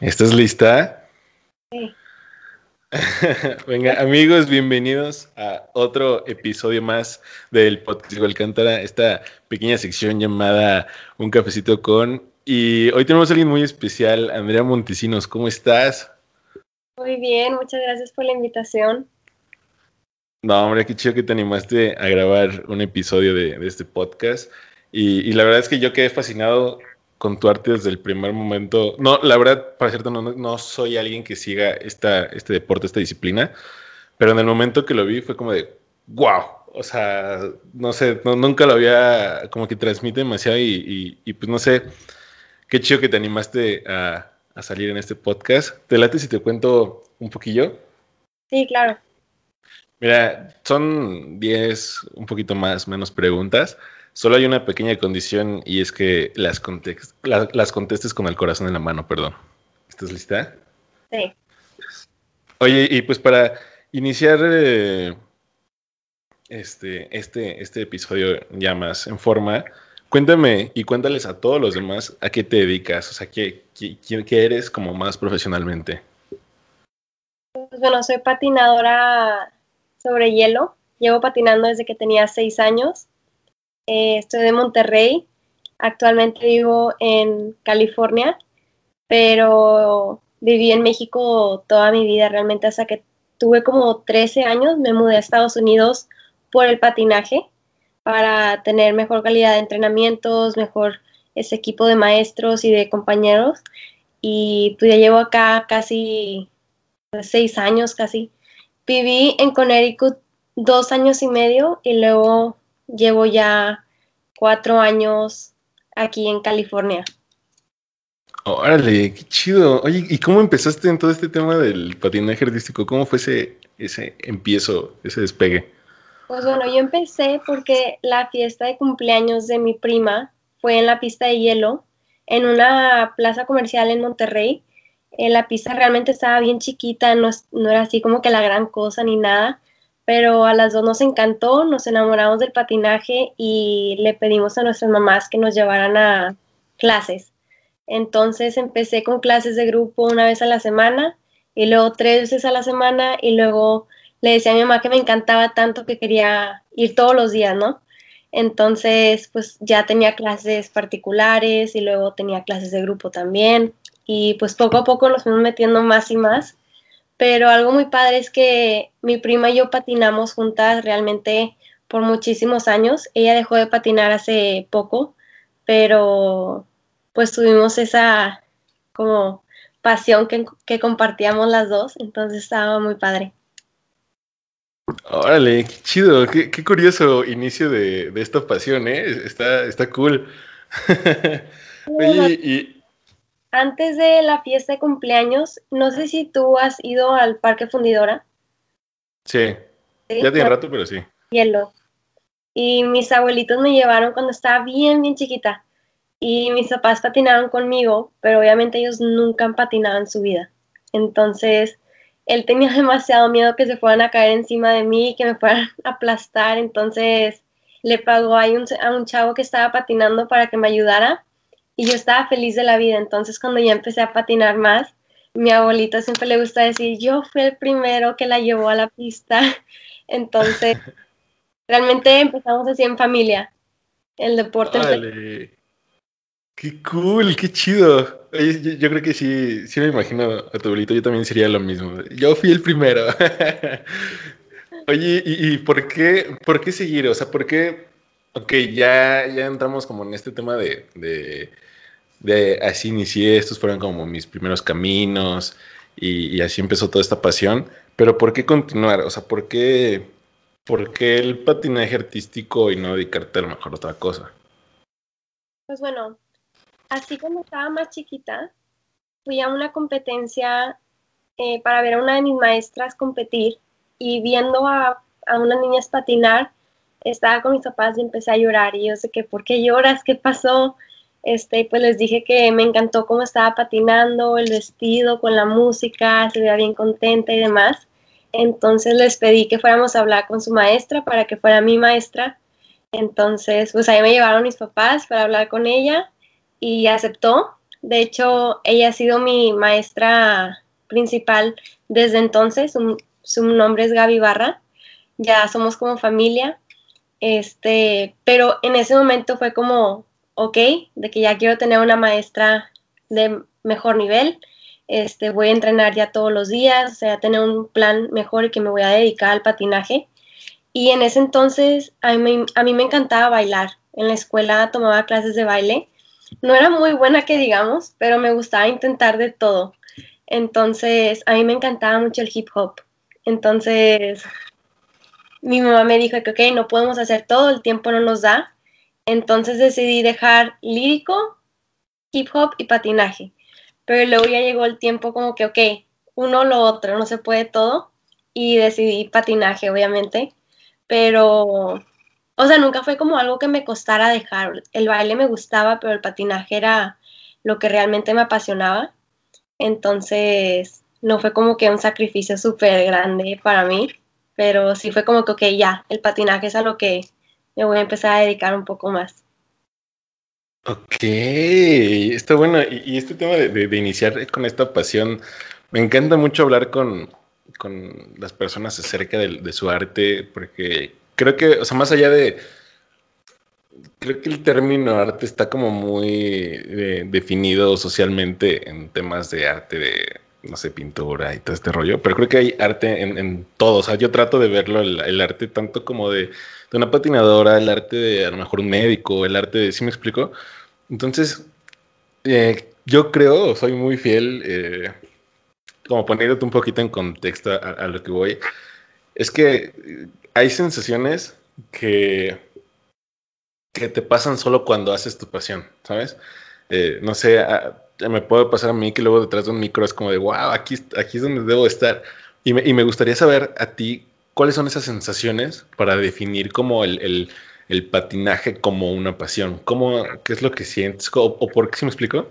¿Estás lista? Sí. Venga, amigos, bienvenidos a otro episodio más del podcast de Alcántara, esta pequeña sección llamada Un cafecito con. Y hoy tenemos a alguien muy especial, Andrea Montesinos. ¿Cómo estás? Muy bien, muchas gracias por la invitación. No, hombre, qué chido que te animaste a grabar un episodio de, de este podcast. Y, y, la verdad es que yo quedé fascinado con tu arte desde el primer momento. No, la verdad, para cierto, no, no soy alguien que siga esta, este deporte, esta disciplina, pero en el momento que lo vi fue como de, wow, o sea, no sé, nunca lo había, como que transmite demasiado y, y, pues no sé, qué chido que te animaste a, a salir en este podcast. ¿Te late si te cuento un poquillo? Sí, claro. Mira, son 10, un poquito más, menos preguntas. Solo hay una pequeña condición y es que las, la, las contestes con el corazón en la mano, perdón. ¿Estás lista? Sí. Oye, y pues para iniciar eh, este, este, este episodio ya más en forma, cuéntame y cuéntales a todos los demás a qué te dedicas, o sea, qué, qué, qué eres como más profesionalmente. Pues bueno, soy patinadora sobre hielo. Llevo patinando desde que tenía seis años eh, estoy de Monterrey, actualmente vivo en California, pero viví en México toda mi vida, realmente hasta que tuve como 13 años, me mudé a Estados Unidos por el patinaje para tener mejor calidad de entrenamientos, mejor ese equipo de maestros y de compañeros. Y pues ya llevo acá casi seis años casi. Viví en Connecticut dos años y medio y luego llevo ya cuatro años aquí en California. Órale, qué chido. Oye, ¿y cómo empezaste en todo este tema del patinaje artístico? ¿Cómo fue ese, ese empiezo, ese despegue? Pues bueno, yo empecé porque la fiesta de cumpleaños de mi prima fue en la pista de hielo, en una plaza comercial en Monterrey. Eh, la pista realmente estaba bien chiquita, no, no era así como que la gran cosa ni nada pero a las dos nos encantó, nos enamoramos del patinaje y le pedimos a nuestras mamás que nos llevaran a clases. Entonces empecé con clases de grupo una vez a la semana y luego tres veces a la semana y luego le decía a mi mamá que me encantaba tanto que quería ir todos los días, ¿no? Entonces, pues ya tenía clases particulares y luego tenía clases de grupo también y pues poco a poco nos fuimos metiendo más y más pero algo muy padre es que mi prima y yo patinamos juntas realmente por muchísimos años. Ella dejó de patinar hace poco, pero pues tuvimos esa como pasión que, que compartíamos las dos, entonces estaba muy padre. Órale, qué chido, qué, qué curioso inicio de, de, esta pasión, ¿eh? Está, está cool. Oye, y, antes de la fiesta de cumpleaños, no sé si tú has ido al Parque Fundidora. Sí, ¿Sí? ya tiene rato, pero sí. Hielo. Y mis abuelitos me llevaron cuando estaba bien, bien chiquita. Y mis papás patinaron conmigo, pero obviamente ellos nunca han patinado en su vida. Entonces, él tenía demasiado miedo que se fueran a caer encima de mí que me fueran a aplastar. Entonces, le pagó a un, a un chavo que estaba patinando para que me ayudara y yo estaba feliz de la vida. Entonces cuando ya empecé a patinar más, mi abuelito siempre le gusta decir, yo fui el primero que la llevó a la pista. Entonces, realmente empezamos así en familia, el deporte. Vale. Qué cool, qué chido. Yo, yo, creo que sí, sí me imagino a tu abuelito, yo también sería lo mismo. Yo fui el primero. Oye, ¿y, y por, qué, por qué seguir? O sea, ¿por qué? Ok, ya, ya entramos como en este tema de, de de así inicié, estos fueron como mis primeros caminos y, así empezó toda esta pasión. Pero ¿por qué continuar? O sea, ¿por qué, ¿por qué el patinaje artístico y no dedicarte a lo mejor a otra cosa? Pues bueno, así como estaba más chiquita, fui a una competencia eh, para ver a una de mis maestras competir y viendo a, a unas niñas patinar, estaba con mis papás y empecé a llorar y yo sé que, ¿por qué lloras? ¿Qué pasó? Este, pues les dije que me encantó cómo estaba patinando, el vestido, con la música, se veía bien contenta y demás. Entonces les pedí que fuéramos a hablar con su maestra para que fuera mi maestra. Entonces, pues ahí me llevaron mis papás para hablar con ella y aceptó. De hecho, ella ha sido mi maestra principal desde entonces. Su, nombre es Gaby Barra. Ya somos como familia. Este, pero en ese momento fue como, ok, de que ya quiero tener una maestra de mejor nivel. Este, voy a entrenar ya todos los días, o sea, tener un plan mejor y que me voy a dedicar al patinaje. Y en ese entonces a mí, a mí me encantaba bailar. En la escuela tomaba clases de baile. No era muy buena que digamos, pero me gustaba intentar de todo. Entonces, a mí me encantaba mucho el hip hop. Entonces, mi mamá me dijo que, ok, no podemos hacer todo, el tiempo no nos da. Entonces decidí dejar lírico, hip hop y patinaje. Pero luego ya llegó el tiempo como que, ok, uno lo otro, no se puede todo. Y decidí patinaje, obviamente. Pero, o sea, nunca fue como algo que me costara dejar. El baile me gustaba, pero el patinaje era lo que realmente me apasionaba. Entonces, no fue como que un sacrificio súper grande para mí, pero sí fue como que, ok, ya, el patinaje es a lo que me voy a empezar a dedicar un poco más. Ok, está bueno. Y, este tema de, iniciar con esta pasión, me encanta mucho hablar con, las personas acerca de, su arte, porque creo que, o sea, más allá de... Creo que el término arte está como muy eh, definido socialmente en temas de arte, de, no sé, pintura y todo este rollo, pero creo que hay arte en, todo. O sea, yo trato de verlo, el, arte tanto como de, de, una patinadora, el arte de a lo mejor un médico, el arte de, ¿sí me explico? Entonces, eh, yo creo, soy muy fiel, eh, como poniéndote un poquito en contexto a, lo que voy, es que hay sensaciones que, que te pasan solo cuando haces tu pasión, ¿sabes? Eh, no sé, me puede pasar a mí que luego detrás de un micro es como de, wow, aquí, aquí es donde debo estar. Y me, y me gustaría saber a ti cuáles son esas sensaciones para definir como el el patinaje como una pasión? ¿Cómo, ¿Qué es lo que sientes? ¿O, por qué se me explicó?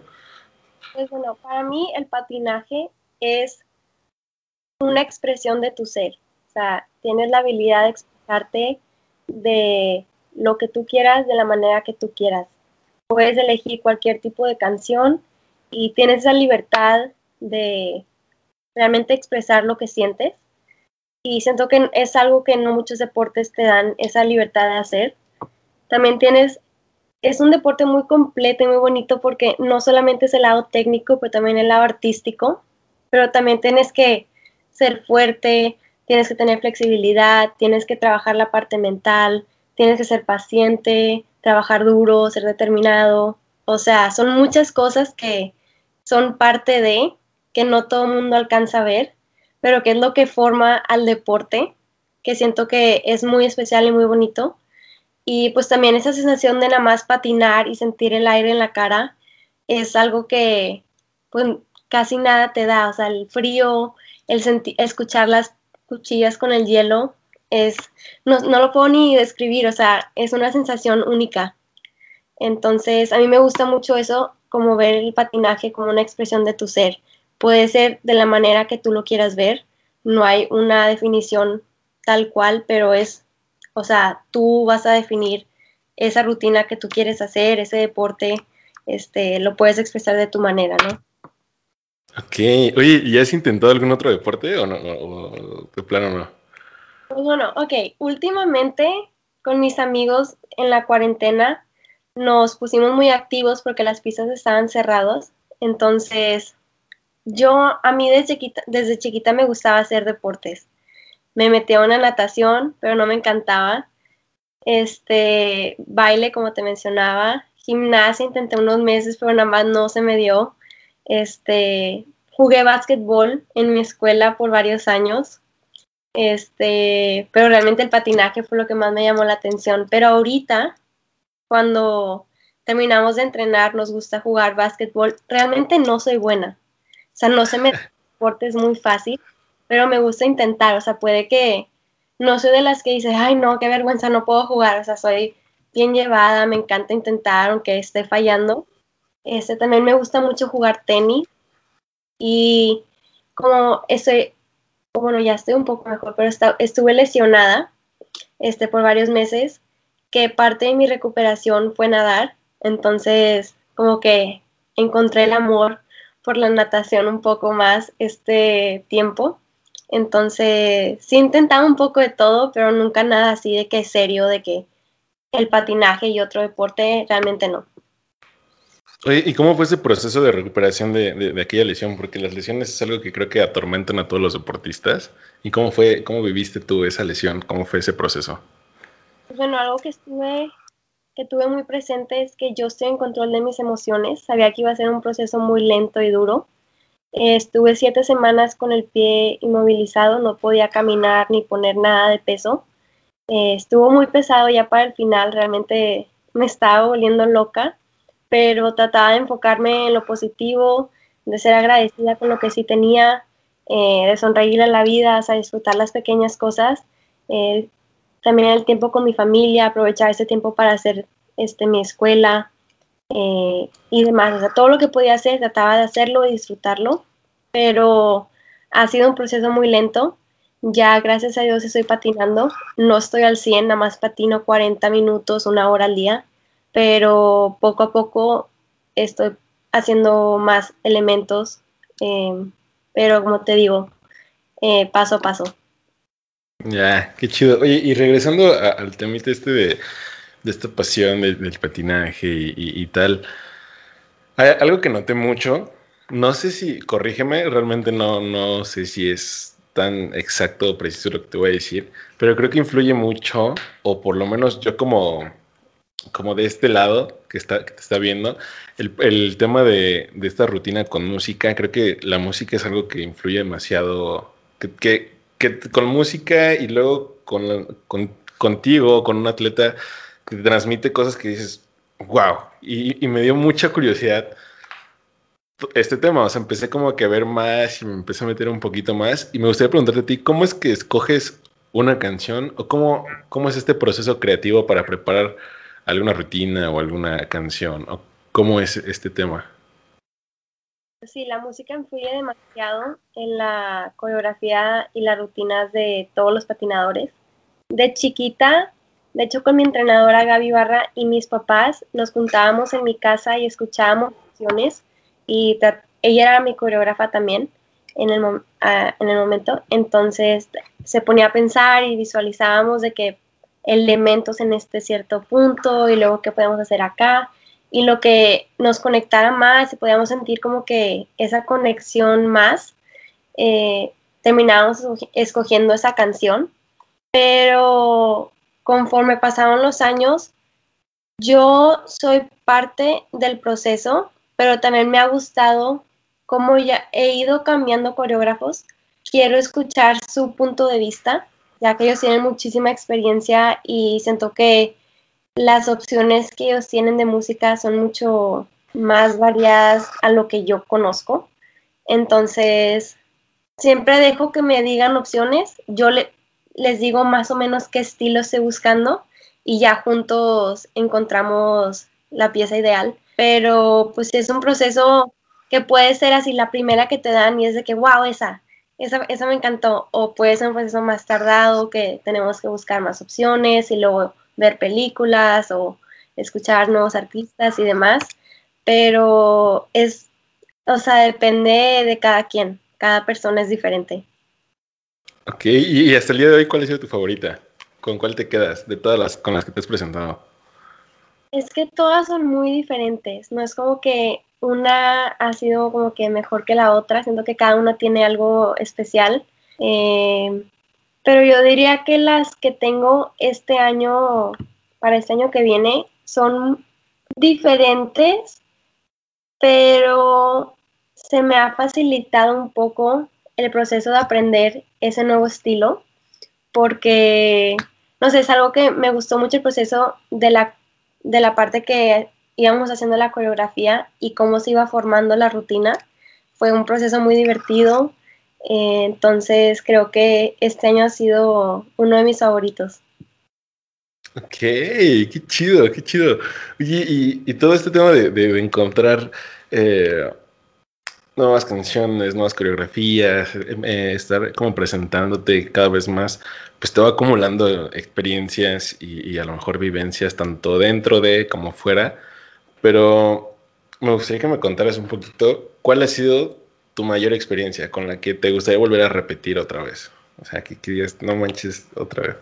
Pues bueno, para mí el patinaje es una expresión de tu ser. O sea, tienes la habilidad de expresarte de lo que tú quieras, de la manera que tú quieras. Puedes elegir cualquier tipo de canción y tienes esa libertad de realmente expresar lo que sientes. Y siento que es algo que no muchos deportes te dan esa libertad de hacer. También tienes, es un deporte muy completo y muy bonito porque no solamente es el lado técnico, pero también el lado artístico, pero también tienes que ser fuerte, tienes que tener flexibilidad, tienes que trabajar la parte mental, tienes que ser paciente, trabajar duro, ser determinado. O sea, son muchas cosas que son parte de, que no todo mundo alcanza a ver, pero que es lo que forma al deporte, que siento que es muy especial y muy bonito. Y pues también esa sensación de nada más patinar y sentir el aire en la cara es algo que pues casi nada te da, o sea, el frío, el escuchar las cuchillas con el hielo, es, no, no lo puedo ni describir, o sea, es una sensación única. Entonces, a mí me gusta mucho eso, como ver el patinaje como una expresión de tu ser. Puede ser de la manera que tú lo quieras ver, no hay una definición tal cual, pero es o sea, tú vas a definir esa rutina que tú quieres hacer, ese deporte, este, lo puedes expresar de tu manera, ¿no? Ok, oye, ¿y has intentado algún otro deporte o no? O de plano no? Pues bueno, ok, últimamente con mis amigos en la cuarentena nos pusimos muy activos porque las pistas estaban cerradas, entonces yo, a mí desde chiquita, desde chiquita me gustaba hacer deportes me metí a una natación, pero no me encantaba. Este, baile, como te mencionaba, gimnasia, intenté unos meses, pero nada más no se me dio. Este, jugué básquetbol en mi escuela por varios años. Este, pero realmente el patinaje fue lo que más me llamó la atención. Pero ahorita, cuando terminamos de entrenar, nos gusta jugar básquetbol. Realmente no soy buena. Sea, no se me deporte es muy fácil pero me gusta intentar, o sea, puede que no soy de las que dice, ay, no, qué vergüenza, no puedo jugar, o sea, soy bien llevada, me encanta intentar, aunque esté fallando. Este, también me gusta mucho jugar tenis y como estoy, bueno, ya estoy un poco mejor, pero estuve lesionada este, por varios meses, que parte de mi recuperación fue nadar, entonces como que encontré el amor por la natación un poco más este tiempo. Entonces, sí intentaba un poco de todo, pero nunca nada así de que es serio, de que el patinaje y otro deporte, realmente no. Oye, ¿y cómo fue ese proceso de recuperación de, de, aquella lesión? Porque las lesiones es algo que creo que atormentan a todos los deportistas. ¿Y cómo fue, cómo viviste tú esa lesión? ¿Cómo fue ese proceso? Bueno, algo que estuve, que tuve muy presente es que yo estoy en control de mis emociones. Sabía que iba a ser un proceso muy lento y duro. estuve siete semanas con el pie inmovilizado, no podía caminar ni poner nada de peso. Eh, estuvo muy pesado ya para el final, realmente me estaba volviendo loca, pero trataba de enfocarme en lo positivo, de ser agradecida con lo que sí tenía, eh, de sonreír a la vida, a disfrutar las pequeñas cosas. Eh, también el tiempo con mi familia, aprovechar ese tiempo para hacer este, mi escuela y demás. O sea, todo lo que podía hacer, trataba de hacerlo y disfrutarlo, pero ha sido un proceso muy lento. Ya gracias a Dios estoy patinando. No estoy al 100, nada más patino 40 minutos, una hora al día, pero poco a poco estoy haciendo más elementos, eh, pero como te digo, eh, paso a paso. Ya, qué chido. Oye, y regresando al tema este de, esta pasión del, patinaje y, tal, hay algo que noté mucho, no sé si, corrígeme, realmente no, no sé si es tan exacto o preciso lo que te voy a decir, pero creo que influye mucho, o por lo menos yo como, como de este lado que, está, que te está viendo, el, tema de, esta rutina con música, creo que la música es algo que influye demasiado, que, que con música y luego con, con, contigo, con un atleta, que te transmite cosas que dices, wow, y, me dio mucha curiosidad este tema, o sea, empecé como a ver más y me empecé a meter un poquito más y me gustaría preguntarte a ti, ¿cómo es que escoges una canción o cómo, cómo es este proceso creativo para preparar alguna rutina o alguna canción? ¿O ¿Cómo es este tema? Sí, la música influye demasiado en la coreografía y las rutinas de todos los patinadores. De chiquita, de hecho con mi entrenadora Gaby Barra y mis papás nos juntábamos en mi casa y escuchábamos canciones y ella era mi coreógrafa también en el, en el momento, entonces se ponía a pensar y visualizábamos de qué elementos en este cierto punto y luego qué podemos hacer acá y lo que nos conectara más y podíamos sentir como que esa conexión más, eh, terminábamos escogiendo esa canción, pero conforme pasaron los años, yo soy parte del proceso pero también me ha gustado cómo ya he ido cambiando coreógrafos. Quiero escuchar su punto de vista, ya que ellos tienen muchísima experiencia y siento que las opciones que ellos tienen de música son mucho más variadas a lo que yo conozco. Entonces, siempre dejo que me digan opciones, yo les digo más o menos qué estilo estoy buscando y ya juntos encontramos la pieza ideal. Pero pues es un proceso que puede ser así la primera que te dan y es de que, wow, esa, esa, esa me encantó, o puede ser un proceso más tardado que tenemos que buscar más opciones y luego ver películas o escuchar nuevos artistas y demás, pero es, o sea, depende de cada quien, cada persona es diferente. Ok, y hasta el día de hoy, ¿cuál ha sido tu favorita? ¿Con cuál te quedas de todas las con las que te has presentado? Es que todas son muy diferentes, no es como que una ha sido como que mejor que la otra, siento que cada una tiene algo especial, eh, pero yo diría que las que tengo este año, para este año que viene, son diferentes, pero se me ha facilitado un poco el proceso de aprender ese nuevo estilo, porque, no sé, es algo que me gustó mucho el proceso de la de la parte que íbamos haciendo la coreografía y cómo se iba formando la rutina. Fue un proceso muy divertido, eh, entonces creo que este año ha sido uno de mis favoritos. Ok, qué chido, qué chido. y, y, todo este tema de, encontrar eh, nuevas canciones, nuevas coreografías, eh, estar como presentándote cada vez más, pues te va acumulando experiencias y, a lo mejor vivencias tanto dentro de como fuera. Pero me gustaría que me contaras un poquito cuál ha sido tu mayor experiencia con la que te gustaría volver a repetir otra vez. O sea, que, que no manches otra vez.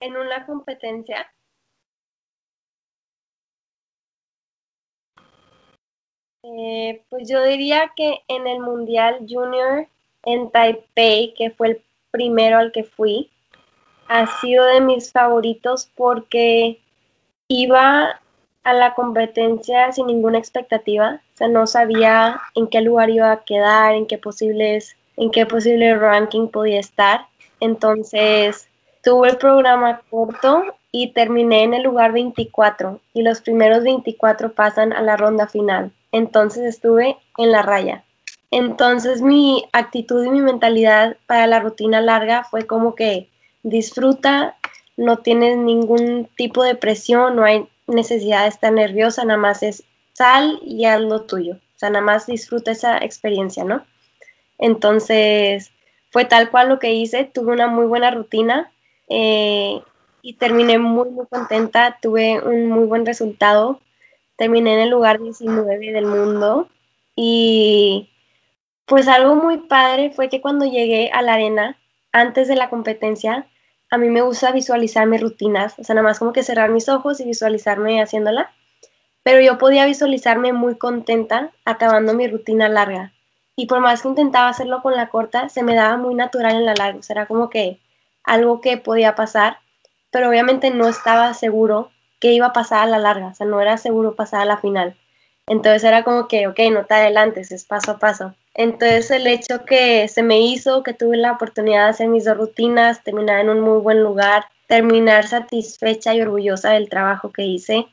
En una competencia. Eh, pues yo diría que en el Mundial Junior en Taipei, que fue el primero al que fui, ha sido de mis favoritos porque iba a la competencia sin ninguna expectativa, o sea, no sabía en qué lugar iba a quedar, en qué posibles, en qué posible ranking podía estar. Entonces, tuve el programa corto y terminé en el lugar 24 y los primeros 24 pasan a la ronda final. Entonces estuve en la raya. Entonces mi actitud y mi mentalidad para la rutina larga fue como que disfruta, no tienes ningún tipo de presión, no hay necesidad de estar nerviosa, nada más es sal y haz lo tuyo. O sea, nada más disfruta esa experiencia, ¿no? Entonces, fue tal cual lo que hice, tuve una muy buena rutina eh, y terminé muy, muy contenta, tuve un muy buen resultado, terminé en el lugar 19 del mundo y pues algo muy padre fue que cuando llegué a la arena, antes de la competencia, a mí me gusta visualizar mis rutinas, o sea, nada más como que cerrar mis ojos y visualizarme haciéndola, pero yo podía visualizarme muy contenta acabando mi rutina larga. Y por más que intentaba hacerlo con la corta, se me daba muy natural en la larga, o sea, era como que algo que podía pasar, pero obviamente no estaba seguro que iba a pasar a la larga, o sea, no era seguro pasar a la final. Entonces era como que, ok, no te adelantes, es paso a paso. Entonces el hecho que se me hizo, que tuve la oportunidad de hacer mis dos rutinas, terminar en un muy buen lugar, terminar satisfecha y orgullosa del trabajo que hice,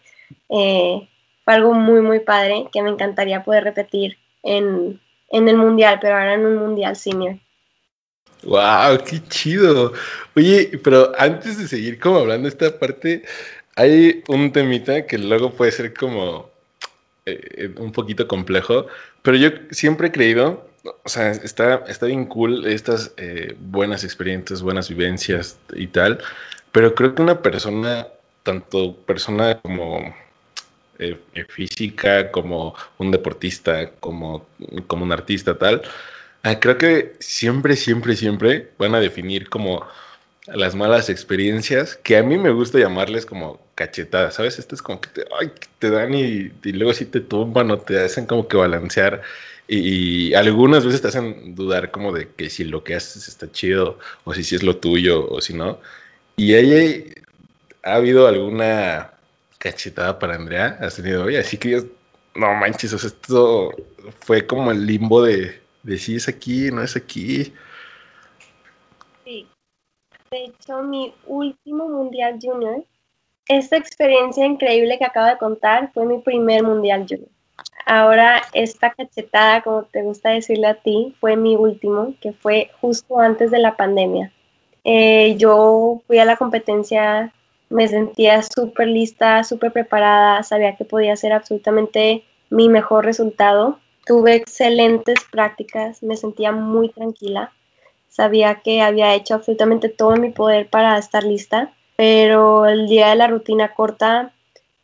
eh, fue algo muy, muy padre que me encantaría poder repetir en, en el mundial, pero ahora en un mundial senior. ¡Wow! ¡Qué chido! Oye, pero antes de seguir como hablando esta parte, hay un temita que luego puede ser como eh, un poquito complejo, pero yo siempre he creído, o sea, está, está bien cool estas eh, buenas experiencias, buenas vivencias y tal, pero creo que una persona, tanto persona como eh, física, como un deportista, como, como un artista, tal, ah, creo que siempre, siempre, siempre van a definir como las malas experiencias, que a mí me gusta llamarles como cachetadas, ¿sabes? Esto es como que te, te dan y, luego sí te tumban o te hacen como que balancear y, algunas veces te hacen dudar como de que si lo que haces está chido o si sí es lo tuyo o si no. Y ahí ha habido alguna cachetada para Andrea, has tenido hoy, así que no manches, o sea, esto fue como el limbo de, de si es aquí, no es aquí. Hecho, mi último Mundial Junior, esta experiencia increíble que acabo de contar fue mi primer Mundial Junior. Ahora, esta cachetada, como te gusta decirle a ti, fue mi último, que fue justo antes de la pandemia. Eh, yo fui a la competencia, me sentía súper lista, súper preparada, sabía que podía hacer absolutamente mi mejor resultado. Tuve excelentes prácticas, me sentía muy tranquila sabía que había hecho absolutamente todo en mi poder para estar lista, pero el día de la rutina corta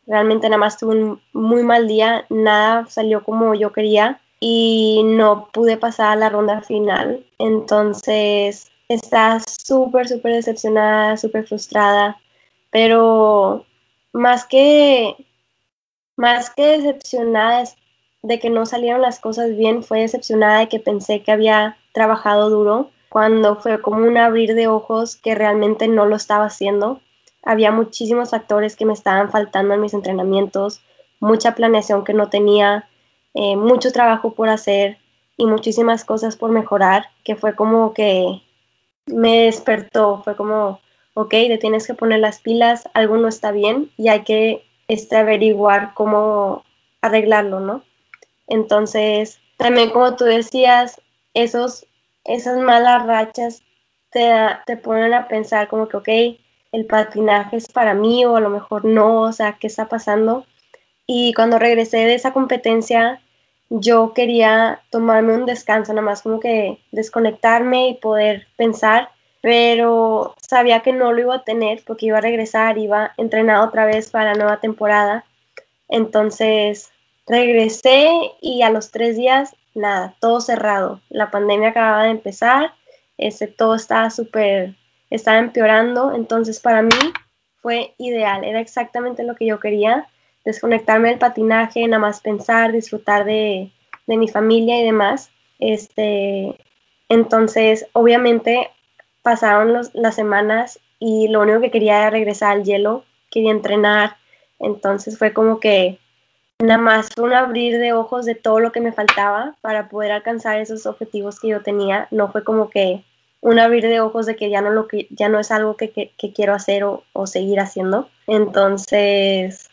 realmente nada más tuve un muy mal día, nada salió como yo quería y no pude pasar a la ronda final. Entonces estaba súper, súper decepcionada, súper frustrada, pero más que, más que decepcionada de que no salieron las cosas bien, fue decepcionada de que pensé que había trabajado duro cuando fue como un abrir de ojos que realmente no lo estaba haciendo. Había muchísimos factores que me estaban faltando en mis entrenamientos, mucha planeación que no tenía, eh, mucho trabajo por hacer y muchísimas cosas por mejorar, que fue como que me despertó, fue como, ok, te tienes que poner las pilas, algo no está bien y hay que este, averiguar cómo arreglarlo, ¿no? Entonces, también como tú decías, esos esas malas rachas te, te ponen a pensar como que, ok, el patinaje es para mí o a lo mejor no, o sea, ¿qué está pasando? Y cuando regresé de esa competencia, yo quería tomarme un descanso, nada más como que desconectarme y poder pensar, pero sabía que no lo iba a tener porque iba a regresar, iba a entrenar otra vez para la nueva temporada. Entonces regresé y a los tres días, nada, todo cerrado. La pandemia acababa de empezar, ese, todo estaba súper, estaba empeorando. Entonces para mí fue ideal, era exactamente lo que yo quería, desconectarme del patinaje, nada más pensar, disfrutar de, de mi familia y demás. Este, entonces, obviamente, pasaron las semanas y lo único que quería era regresar al hielo, quería entrenar. Entonces fue como que nada más un abrir de ojos de todo lo que me faltaba para poder alcanzar esos objetivos que yo tenía. No fue como que un abrir de ojos de que ya no, lo que, ya no es algo que, que, quiero hacer o, o, seguir haciendo. Entonces,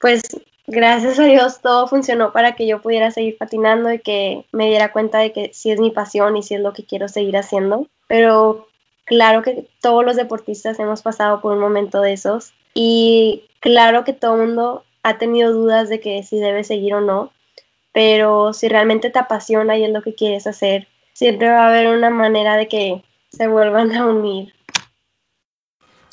pues gracias a Dios todo funcionó para que yo pudiera seguir patinando y que me diera cuenta de que sí es mi pasión y sí es lo que quiero seguir haciendo. Pero claro que todos los deportistas hemos pasado por un momento de esos y claro que todo el mundo ha tenido dudas de que si debe seguir o no, pero si realmente te apasiona y es lo que quieres hacer, siempre va a haber una manera de que se vuelvan a unir.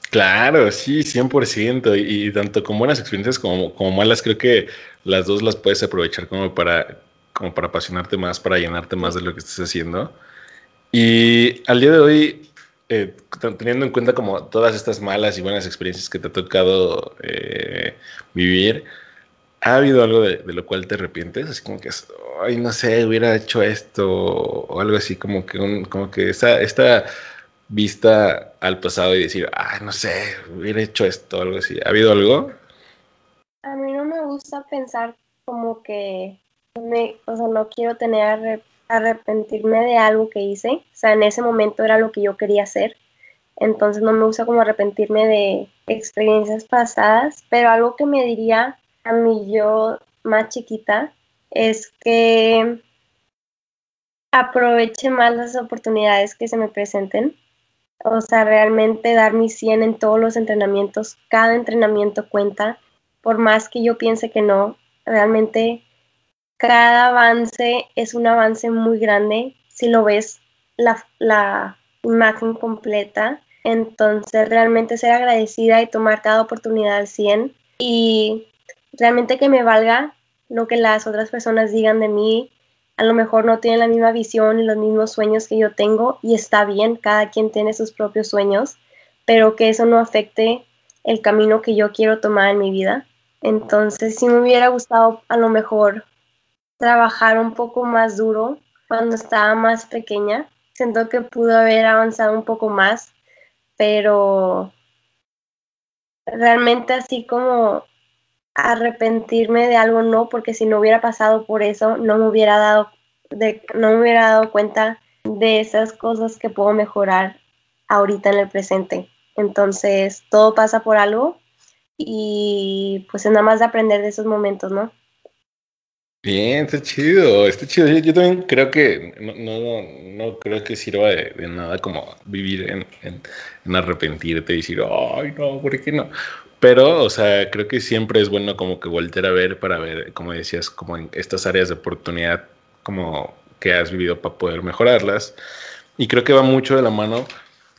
Claro, sí, 100%. Y, y tanto con buenas experiencias como, como malas, creo que las dos las puedes aprovechar como para, como para apasionarte más, para llenarte más de lo que estés haciendo. Y al día de hoy, eh, teniendo en cuenta como todas estas malas y buenas experiencias que te ha tocado eh, vivir, ¿Ha habido algo de, lo cual te arrepientes? Así como que, ay, no sé, hubiera hecho esto o algo así, como que, como que esta, vista al pasado y decir, ay, no sé, hubiera hecho esto o algo así. ¿Ha habido algo? A mí no me gusta pensar como que, me, o sea, no quiero tener arrepentirme de algo que hice. O sea, en ese momento era lo que yo quería hacer. Entonces no me gusta como arrepentirme de experiencias pasadas, pero algo que me diría a mí yo más chiquita es que aproveche más las oportunidades que se me presenten. O sea, realmente dar mi 100 en todos los entrenamientos. Cada entrenamiento cuenta. Por más que yo piense que no, realmente cada avance es un avance muy grande. Si lo ves la, la imagen completa, entonces realmente ser agradecida y tomar cada oportunidad al 100 y realmente que me valga lo que las otras personas digan de mí. A lo mejor no tienen la misma visión y los mismos sueños que yo tengo y está bien, cada quien tiene sus propios sueños, pero que eso no afecte el camino que yo quiero tomar en mi vida. Entonces, si me hubiera gustado a lo mejor trabajar un poco más duro cuando estaba más pequeña, siento que pudo haber avanzado un poco más, pero realmente así como arrepentirme de algo, no, porque si no hubiera pasado por eso, no me hubiera dado, de, no me hubiera dado cuenta de esas cosas que puedo mejorar ahorita en el presente. Entonces, todo pasa por algo y pues es nada más de aprender de esos momentos, ¿no? Bien, está chido, está chido. Yo, también creo que no, no, no creo que sirva de, nada como vivir en, en, en, arrepentirte y decir, ay, no, ¿por qué no? Pero, o sea, creo que siempre es bueno como que volver a ver para ver, como decías, como en estas áreas de oportunidad como que has vivido para poder mejorarlas. Y creo que va mucho de la mano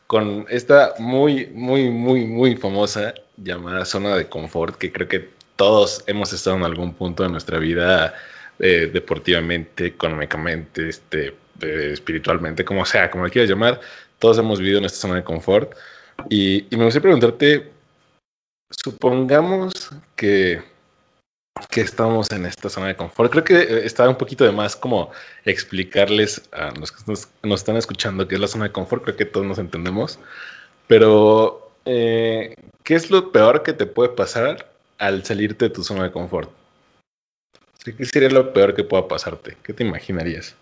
con esta muy, muy, muy, muy famosa llamada zona de confort, que creo que todos hemos estado en algún punto de nuestra vida eh, deportivamente, económicamente, este, eh, espiritualmente, como sea, como le quieras llamar, todos hemos vivido en esta zona de confort. Y, y me gustaría preguntarte, supongamos que, que estamos en esta zona de confort. Creo que eh, está un poquito de más como explicarles a los que nos, están escuchando qué es la zona de confort. Creo que todos nos entendemos. Pero, eh, ¿qué es lo peor que te puede pasar al salirte de tu zona de confort? ¿Qué sería lo peor que pueda pasarte? ¿Qué te imaginarías?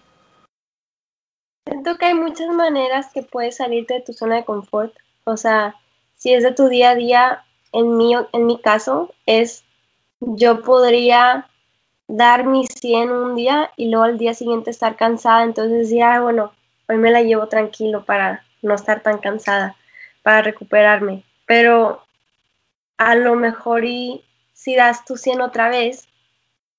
Siento que hay muchas maneras que puedes salirte de tu zona de confort. O sea, si es de tu día a día, en mi, en mi caso es, yo podría dar mi 100 un día y luego al día siguiente estar cansada, entonces decir, ah, bueno, hoy me la llevo tranquilo para no estar tan cansada, para recuperarme. Pero a lo mejor y si das tu 100 otra vez,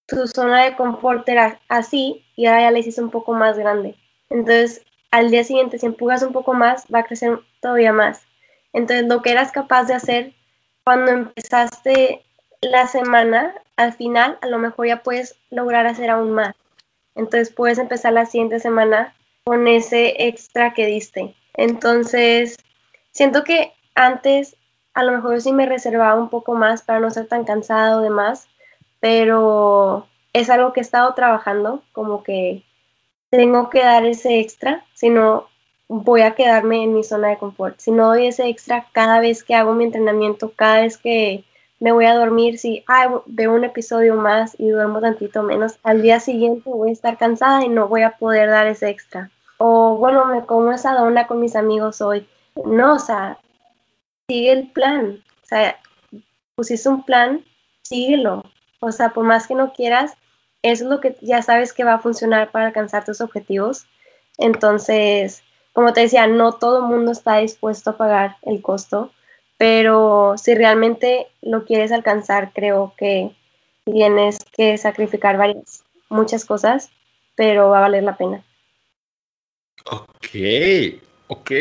tu zona de confort era así y ahora ya la hiciste un poco más grande. Entonces, al día siguiente, si empujas un poco más, va a crecer todavía más. Entonces, lo que eras capaz de hacer cuando empezaste la semana, al final, a lo mejor ya puedes lograr hacer aún más. Entonces, puedes empezar la siguiente semana con ese extra que diste. Entonces, siento que antes a lo mejor sí me reservaba un poco más para no ser tan cansado o demás, pero es algo que he estado trabajando, como que tengo que dar ese extra, si no voy a quedarme en mi zona de confort. Si no doy ese extra cada vez que hago mi entrenamiento, cada vez que me voy a dormir, si veo un episodio más y duermo tantito menos, al día siguiente voy a estar cansada y no voy a poder dar ese extra. O bueno, me como esa dona con mis amigos hoy. No, o sea, sigue el plan. O sea, pusiste un plan, síguelo. O sea, por más que no quieras, es lo que ya sabes que va a funcionar para alcanzar tus objetivos. Entonces, como te decía, no todo el mundo está dispuesto a pagar el costo, pero si realmente lo quieres alcanzar, creo que tienes que sacrificar varias, muchas cosas, pero va a valer la pena. Ok, ok.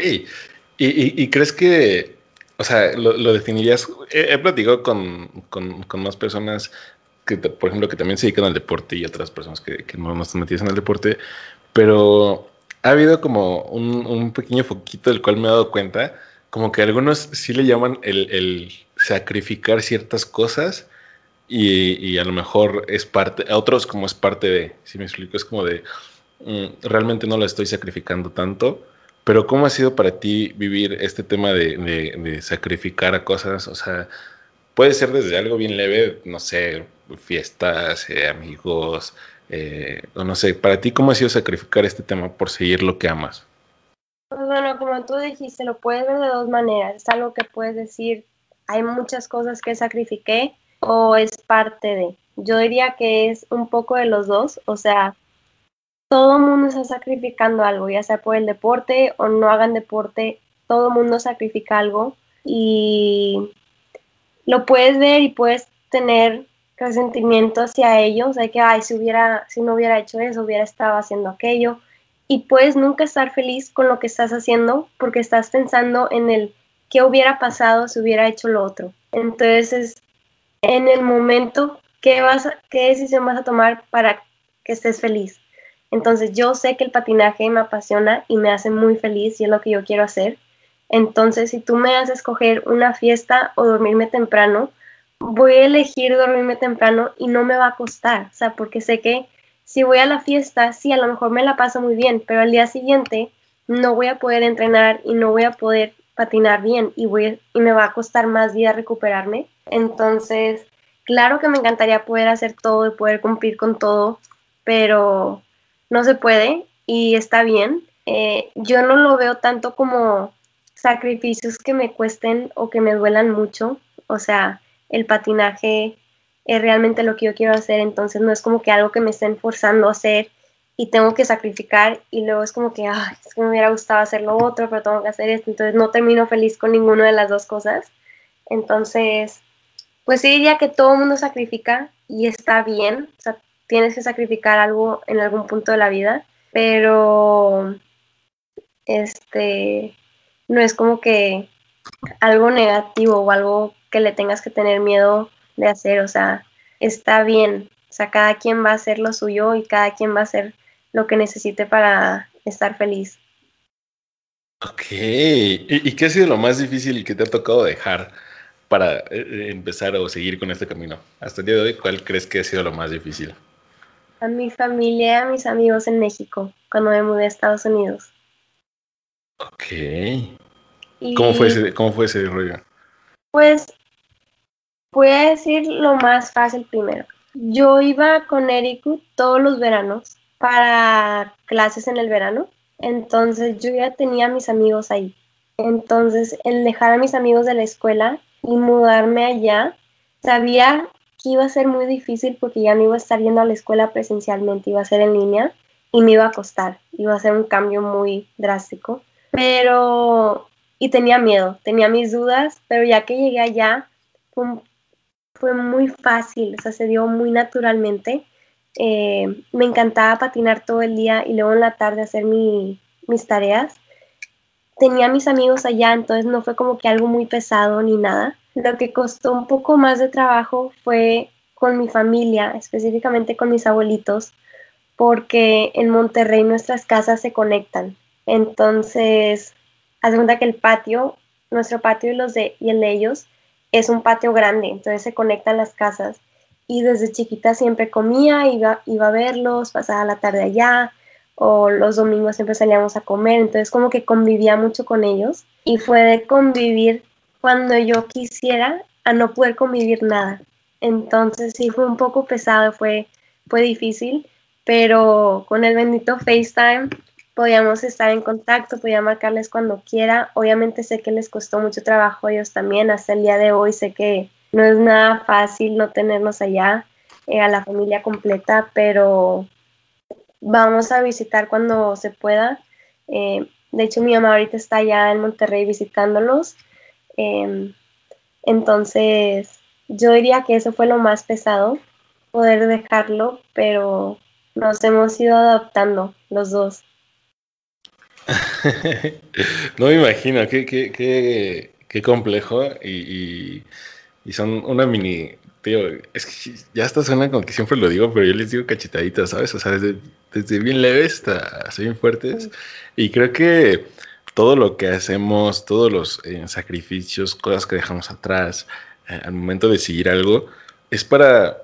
¿Y, crees que, o sea, lo, definirías? He, platicado con, más personas que, por ejemplo, que también se dedican al deporte y otras personas que, no, no están metidas en el deporte, pero ha habido como un, pequeño foquito del cual me he dado cuenta, como que algunos sí le llaman el, sacrificar ciertas cosas y, a lo mejor es parte, a otros como es parte de, si me explico, es como de, mm, realmente no lo estoy sacrificando tanto, pero ¿cómo ha sido para ti vivir este tema de, sacrificar a cosas? O sea, puede ser desde algo bien leve, no sé, fiestas, eh, amigos, eh, o no sé, para ti, ¿cómo ha sido sacrificar este tema por seguir lo que amas? Pues bueno, como tú dijiste, lo puedes ver de dos maneras. Es algo que puedes decir, hay muchas cosas que sacrifiqué o es parte de. Yo diría que es un poco de los dos, o sea, todo el mundo está sacrificando algo, ya sea por el deporte o no hagan deporte, todo el mundo sacrifica algo y lo puedes ver y puedes tener resentimiento hacia ellos, de que, ay, si, hubiera, si no hubiera hecho eso, hubiera estado haciendo aquello. Y puedes nunca estar feliz con lo que estás haciendo porque estás pensando en el qué hubiera pasado si hubiera hecho lo otro. Entonces, en el momento, ¿qué, vas ¿qué decisión vas a tomar para que estés feliz? Entonces, yo sé que el patinaje me apasiona y me hace muy feliz y es lo que yo quiero hacer. Entonces, si tú me haces escoger una fiesta o dormirme temprano, voy a elegir dormirme temprano y no me va a costar, o sea, porque sé que si voy a la fiesta, sí, a lo mejor me la paso muy bien, pero al día siguiente no voy a poder entrenar y no voy a poder patinar bien y, voy, y me va a costar más días recuperarme. Entonces, claro que me encantaría poder hacer todo y poder cumplir con todo, pero no se puede y está bien. Eh, yo no lo veo tanto como sacrificios que me cuesten o que me duelan mucho. O sea, el patinaje es realmente lo que yo quiero hacer, entonces no es como que algo que me estén forzando a hacer y tengo que sacrificar y luego es como que, ay, es que me hubiera gustado hacer lo otro, pero tengo que hacer esto, entonces no termino feliz con ninguna de las dos cosas. Entonces, pues sí diría que todo el mundo sacrifica y está bien, o sea, tienes que sacrificar algo en algún punto de la vida, pero este no es como que algo negativo o algo que le tengas que tener miedo de hacer, o sea, está bien, o sea, cada quien va a hacer lo suyo y cada quien va a hacer lo que necesite para estar feliz. Ok, ¿y, qué ha sido lo más difícil que te ha tocado dejar para eh, eh, empezar o seguir con este camino? Hasta el día de hoy, ¿cuál crees que ha sido lo más difícil? A mi familia, a mis amigos en México, cuando me mudé a Estados Unidos. Ok. ¿Cómo, fue ese, ¿Cómo fue ese rollo? Pues voy a decir lo más fácil primero. Yo iba con Ericu todos los veranos para clases en el verano, entonces yo ya tenía a mis amigos ahí. Entonces, el dejar a mis amigos de la escuela y mudarme allá, sabía iba a ser muy difícil porque ya no iba a estar yendo a la escuela presencialmente, iba a ser en línea y me iba a costar, iba a ser un cambio muy drástico. Pero y tenía miedo, tenía mis dudas, pero ya que llegué allá fue, muy fácil, o sea, se dio muy naturalmente. Eh, me encantaba patinar todo el día y luego en la tarde hacer mi, mis tareas. Tenía mis amigos allá, entonces no fue como que algo muy pesado ni nada. Lo que costó un poco más de trabajo fue con mi familia, específicamente con mis abuelitos, porque en Monterrey nuestras casas se conectan. Entonces, haz cuenta que el patio, nuestro patio y, los de, y el de ellos, es un patio grande, entonces se conectan las casas. Y desde chiquita siempre comía, iba, iba a verlos, pasaba la tarde allá, o los domingos siempre salíamos a comer, entonces como que convivía mucho con ellos. Y fue de convivir cuando yo quisiera a no poder convivir nada. Entonces sí fue un poco pesado, fue, fue difícil, pero con el bendito FaceTime podíamos estar en contacto, podía marcarles cuando quiera. Obviamente sé que les costó mucho trabajo a ellos también, hasta el día de hoy sé que no es nada fácil no tenernos allá, eh, a la familia completa, pero vamos a visitar cuando se pueda. Eh, de hecho, mi mamá ahorita está allá en Monterrey visitándolos. Em, entonces, yo diría que eso fue lo más pesado, poder dejarlo, pero nos hemos ido adaptando los dos. no me imagino, qué, qué, qué, qué complejo y, y, son una mini, tío, es que ya hasta suena como que siempre lo digo, pero yo les digo cachetaditas, ¿sabes? O sea, desde, desde bien leves hasta, bien fuertes. Y creo que todo lo que hacemos, todos los eh, sacrificios, cosas que dejamos atrás eh, al momento de seguir algo, es para,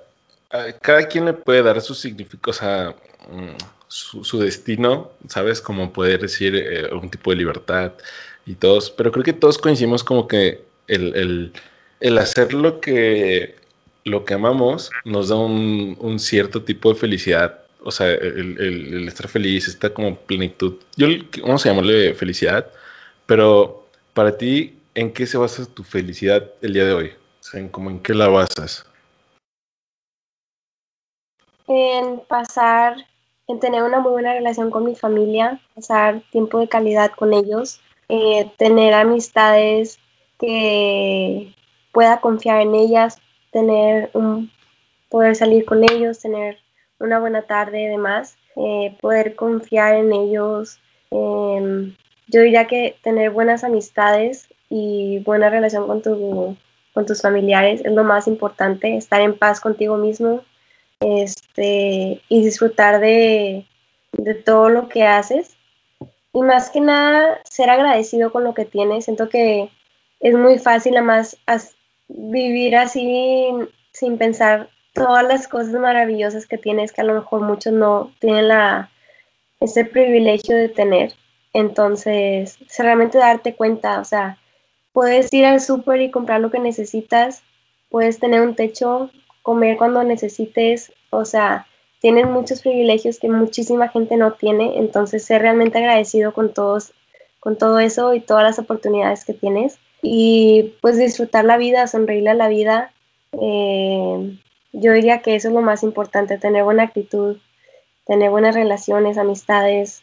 cada quien le puede dar su significado, o sea, mm, su, destino, ¿sabes? Como poder decir eh, un tipo de libertad y todos, pero creo que todos coincidimos como que el, hacer lo que, lo que amamos nos da un, cierto tipo de felicidad, o sea, el, estar feliz, esta como plenitud. Yo, vamos a llamarle felicidad, pero para ti, ¿en qué se basa tu felicidad el día de hoy? O sea, ¿en, como, ¿en qué la basas? En pasar en tener una muy buena relación con mi familia, pasar tiempo de calidad con ellos, eh, tener amistades que pueda confiar en ellas, tener un, poder salir con ellos, tener una buena tarde y demás, eh, poder confiar en ellos. Em, yo diría que tener buenas amistades y buena relación con, tu, con tus familiares es lo más importante, estar en paz contigo mismo, este, y disfrutar de, todo lo que haces. Y más que nada, ser agradecido con lo que tienes. Siento que es muy fácil además vivir así sin pensar todas las cosas maravillosas que tienes que a lo mejor muchos no tienen la, ese privilegio de tener. Entonces, realmente darte cuenta, o sea, puedes ir al súper y comprar lo que necesitas, puedes tener un techo comer cuando necesites, o sea, tienes muchos privilegios que muchísima gente no tiene, entonces ser realmente agradecido con todos, con todo eso y todas las oportunidades que tienes y pues disfrutar la vida, sonreírle a la vida. Eh, yo diría que eso es lo más importante, tener buena actitud, tener buenas relaciones, amistades.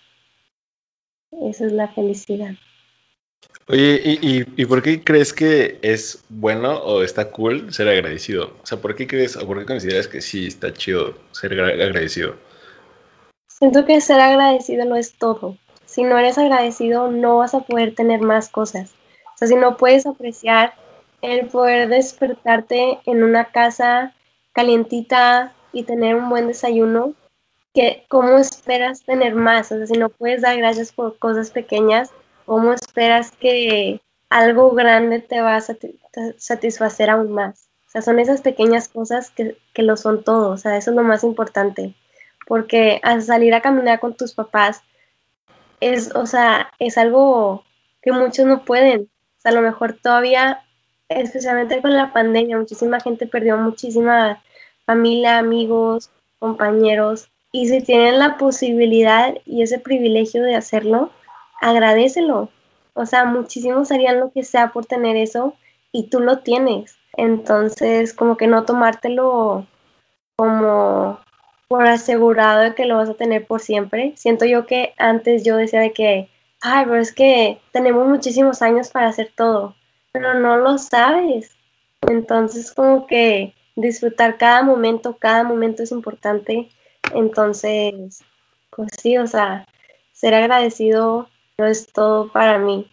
Esa es la felicidad. Oye, ¿y, y, por qué crees que es bueno o está cool ser agradecido? O sea, ¿por qué crees o por qué consideras que sí está chido ser agradecido? Siento que ser agradecido no es todo. Si no eres agradecido, no vas a poder tener más cosas. O sea, si no puedes apreciar el poder despertarte en una casa calientita y tener un buen desayuno, que ¿cómo esperas tener más? O sea, si no puedes dar gracias por cosas pequeñas, ¿cómo esperas que algo grande te va a satisfacer aún más? O sea, son esas pequeñas cosas que, lo son todo, o sea, eso es lo más importante, porque al salir a caminar con tus papás es, o sea, es algo que muchos no pueden, o sea, a lo mejor todavía, especialmente con la pandemia, muchísima gente perdió muchísima familia, amigos, compañeros, y si tienen la posibilidad y ese privilegio de hacerlo, agradecelo. O sea, muchísimos harían lo que sea por tener eso y tú lo tienes. Entonces, como que no tomártelo como por asegurado de que lo vas a tener por siempre. Siento yo que antes yo decía de que, ay, pero es que tenemos muchísimos años para hacer todo, pero no lo sabes. Entonces, como que disfrutar cada momento, cada momento es importante. Entonces, pues sí, o sea, ser agradecido no es todo para mí.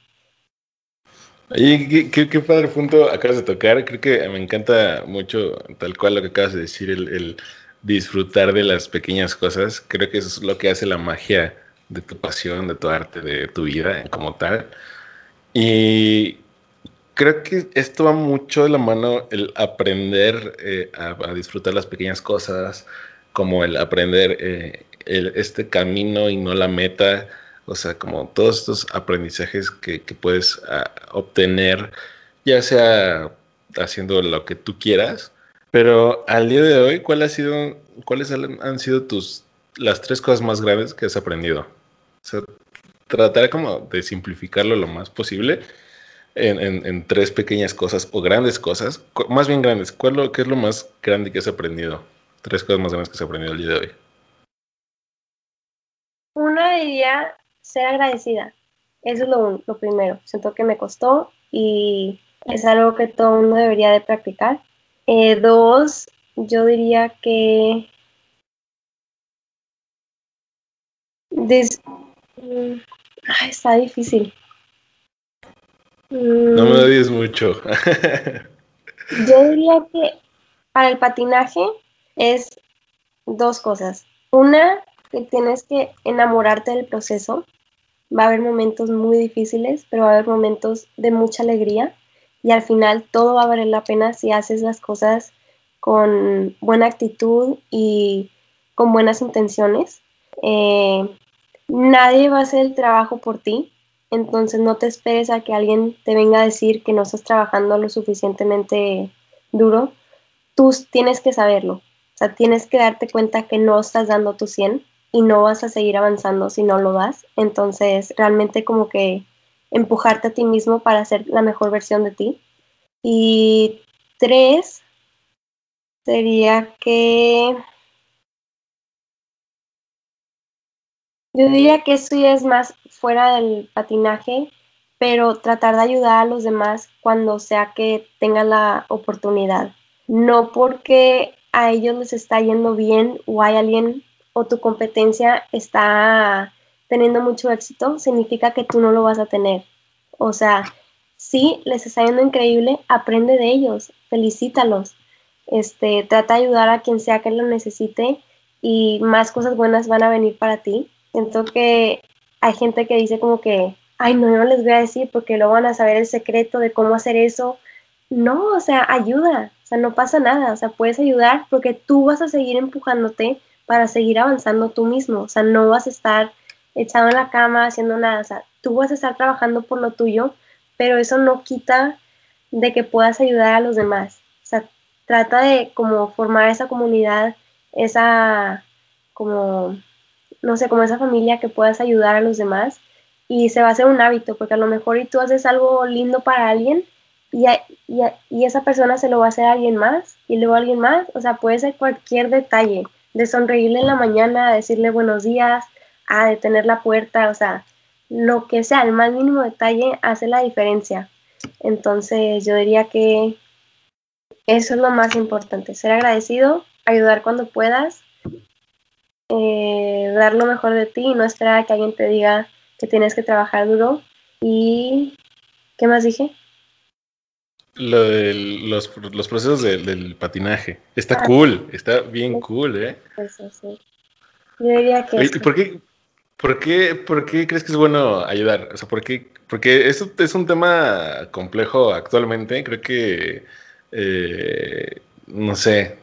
Qué, padre punto acabas de tocar. Creo que me encanta mucho, tal cual lo que acabas de decir, el, disfrutar de las pequeñas cosas. Creo que eso es lo que hace la magia de tu pasión, de tu arte, de tu vida como tal. Y creo que esto va mucho de la mano el aprender eh, a, disfrutar las pequeñas cosas, como el aprender eh, este camino y no la meta o sea, como todos estos aprendizajes que, puedes ah, obtener, ya sea haciendo lo que tú quieras, pero al día de hoy, ¿cuál ha sido, ¿cuáles han sido tus, las tres cosas más grandes que has aprendido? O sea, tratar como de simplificarlo lo más posible en, tres pequeñas cosas o grandes cosas, más bien grandes. ¿Cuál lo, ¿Qué es lo más grande que has aprendido? Tres cosas más grandes que has aprendido el día de hoy. Una diría ser agradecida. Eso es lo, primero. Siento que me costó y es algo que todo mundo debería de practicar. Eh, dos, yo diría que mm, está difícil. No me mm. digas mucho. yo diría que para el patinaje es dos cosas. Una, que tienes que enamorarte del proceso va a haber momentos muy difíciles, pero va a haber momentos de mucha alegría y al final todo va a valer la pena si haces las cosas con buena actitud y con buenas intenciones. Eh, nadie va a hacer el trabajo por ti, entonces no te esperes a que alguien te venga a decir que no estás trabajando lo suficientemente duro. Tú tienes que saberlo, o sea, tienes que darte cuenta que no estás dando tu 100 y no vas a seguir avanzando si no lo das. Entonces, realmente como que empujarte a ti mismo para ser la mejor versión de ti. Y tres, sería que... Yo diría que eso ya es más fuera del patinaje, pero tratar de ayudar a los demás cuando sea que tengan la oportunidad. No porque a ellos les está yendo bien o hay alguien o tu competencia está teniendo mucho éxito, significa que tú no lo vas a tener. O sea, si les está yendo increíble, aprende de ellos, felicítalos, este, trata de ayudar a quien sea que lo necesite y más cosas buenas van a venir para ti. Siento que hay gente que dice como que, ay, no, no les voy a decir porque luego van a saber el secreto de cómo hacer eso. No, o sea, ayuda, o sea, no pasa nada, o sea, puedes ayudar porque tú vas a seguir empujándote para seguir avanzando tú mismo. O sea, no vas a estar echado en la cama haciendo nada. O sea, tú vas a estar trabajando por lo tuyo, pero eso no quita de que puedas ayudar a los demás. O sea, trata de como formar esa comunidad, esa como, no sé, como esa familia que puedas ayudar a los demás y se va a hacer un hábito, porque a lo mejor y tú haces algo lindo para alguien y, y, y esa persona se lo va a hacer a alguien más y luego a alguien más, o sea, puede ser cualquier detalle de sonreírle en la mañana, decirle buenos días, a detener la puerta, o sea, lo que sea, el más mínimo detalle hace la diferencia. Entonces yo diría que eso es lo más importante, ser agradecido, ayudar cuando puedas, eh, dar lo mejor de ti y no esperar a que alguien te diga que tienes que trabajar duro. ¿Y qué más dije? Lo de los, los procesos del patinaje. Está ah. cool, está bien cool, ¿eh? Eso, sí. Yo diría que... ¿por, qué, por, qué, ¿Por qué crees que es bueno ayudar? O sea, ¿por qué? Porque eso es un tema complejo actualmente. Creo que, eh, no sé,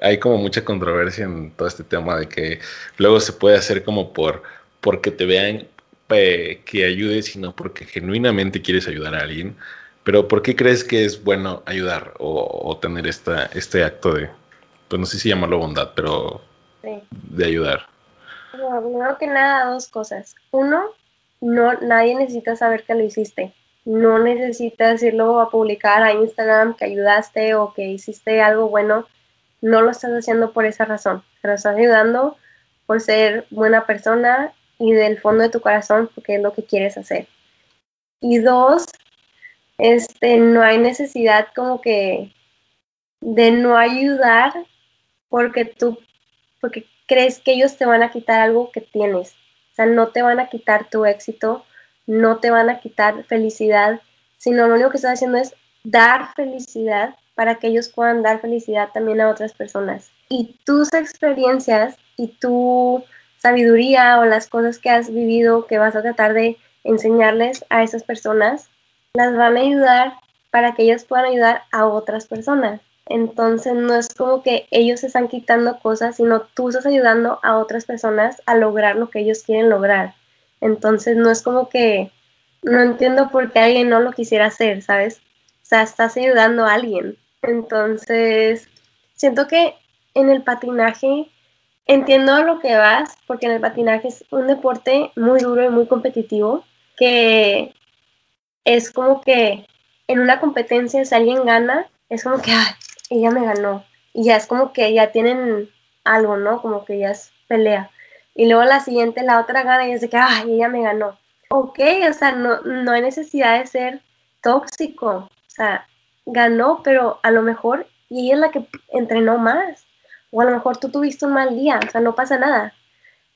hay como mucha controversia en todo este tema de que luego se puede hacer como por porque te vean eh, que ayudes, sino porque genuinamente quieres ayudar a alguien. Pero ¿por qué crees que es bueno ayudar o, tener esta, este acto de, pues no sé si llamarlo bondad, pero de ayudar? Bueno, primero que nada, dos cosas. Uno, no, nadie necesita saber que lo hiciste. No necesitas irlo a publicar a Instagram que ayudaste o que hiciste algo bueno. No lo estás haciendo por esa razón. Pero estás ayudando por ser buena persona y del fondo de tu corazón porque es lo que quieres hacer. Y dos, este, no hay necesidad como que de no ayudar porque tú, porque crees que ellos te van a quitar algo que tienes. O sea, no te van a quitar tu éxito, no te van a quitar felicidad, sino lo único que estás haciendo es dar felicidad para que ellos puedan dar felicidad también a otras personas. Y tus experiencias y tu sabiduría o las cosas que has vivido que vas a tratar de enseñarles a esas personas, las van a ayudar para que ellas puedan ayudar a otras personas. Entonces no es como que ellos están quitando cosas, sino tú estás ayudando a otras personas a lograr lo que ellos quieren lograr. Entonces no es como que no entiendo por qué alguien no lo quisiera hacer, ¿sabes? O sea, estás ayudando a alguien. Entonces, siento que en el patinaje entiendo lo que vas, porque en el patinaje es un deporte muy duro y muy competitivo, que es como que en una competencia si alguien gana, es como que, ay, ella me ganó. Y ya es como que ya tienen algo, ¿no? Como que ya es pelea. Y luego la siguiente, la otra gana y es de que, ay, ella me ganó. Ok, o sea, no, no hay necesidad de ser tóxico. O sea, ganó, pero a lo mejor, y ella es la que entrenó más. O a lo mejor tú tuviste un mal día, o sea, no pasa nada.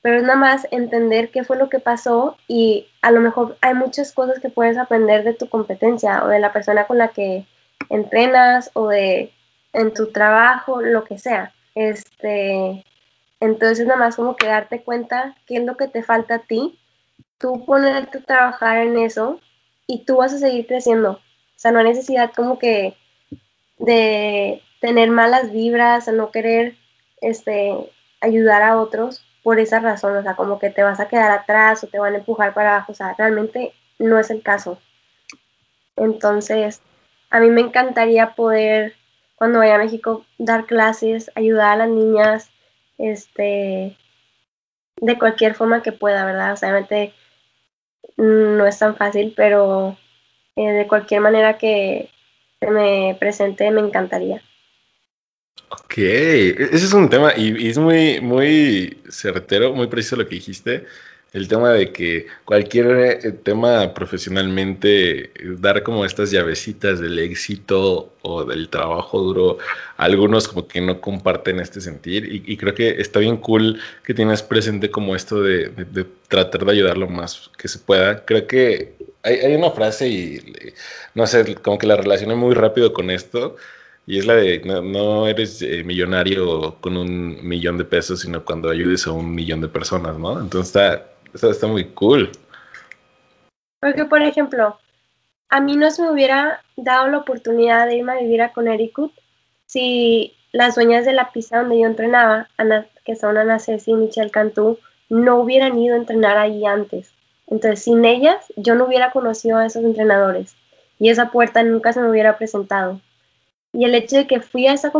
Pero es nada más entender qué fue lo que pasó y a lo mejor hay muchas cosas que puedes aprender de tu competencia o de la persona con la que entrenas o de en tu trabajo, lo que sea. Este, entonces nada más como que darte cuenta qué es lo que te falta a ti, tú ponerte a trabajar en eso y tú vas a seguir creciendo. O sea, no hay necesidad como que de tener malas vibras, o no querer este, ayudar a otros por esa razón, o sea, como que te vas a quedar atrás o te van a empujar para abajo, o sea, realmente no es el caso. Entonces, a mí me encantaría poder, cuando vaya a México, dar clases, ayudar a las niñas, este, de cualquier forma que pueda, ¿verdad? O sea, realmente no es tan fácil, pero eh, de cualquier manera que se me presente, me encantaría. Ok, e-, ese es un tema y, es muy, muy certero, muy preciso lo que dijiste. El tema de que cualquier eh, tema profesionalmente, dar como estas llavecitas del éxito o del trabajo duro, algunos como que no comparten este sentir y, creo que está bien cool que tienes presente como esto de, tratar de ayudar lo más que se pueda. Creo que hay, hay una frase y no sé, como que la relacioné muy rápido con esto y es la de, no, eres eh, millonario con un millón de pesos, sino cuando ayudes a un millón de personas, ¿no? Entonces está, está, muy cool. Porque, por ejemplo, a mí no se me hubiera dado la oportunidad de irme a vivir a Connecticut si las dueñas de la pista donde yo entrenaba, que son Ana Ceci y Michelle Cantú, no hubieran ido a entrenar ahí antes. Entonces, sin ellas, yo no hubiera conocido a esos entrenadores y esa puerta nunca se me hubiera presentado. Y el hecho de que fui a esa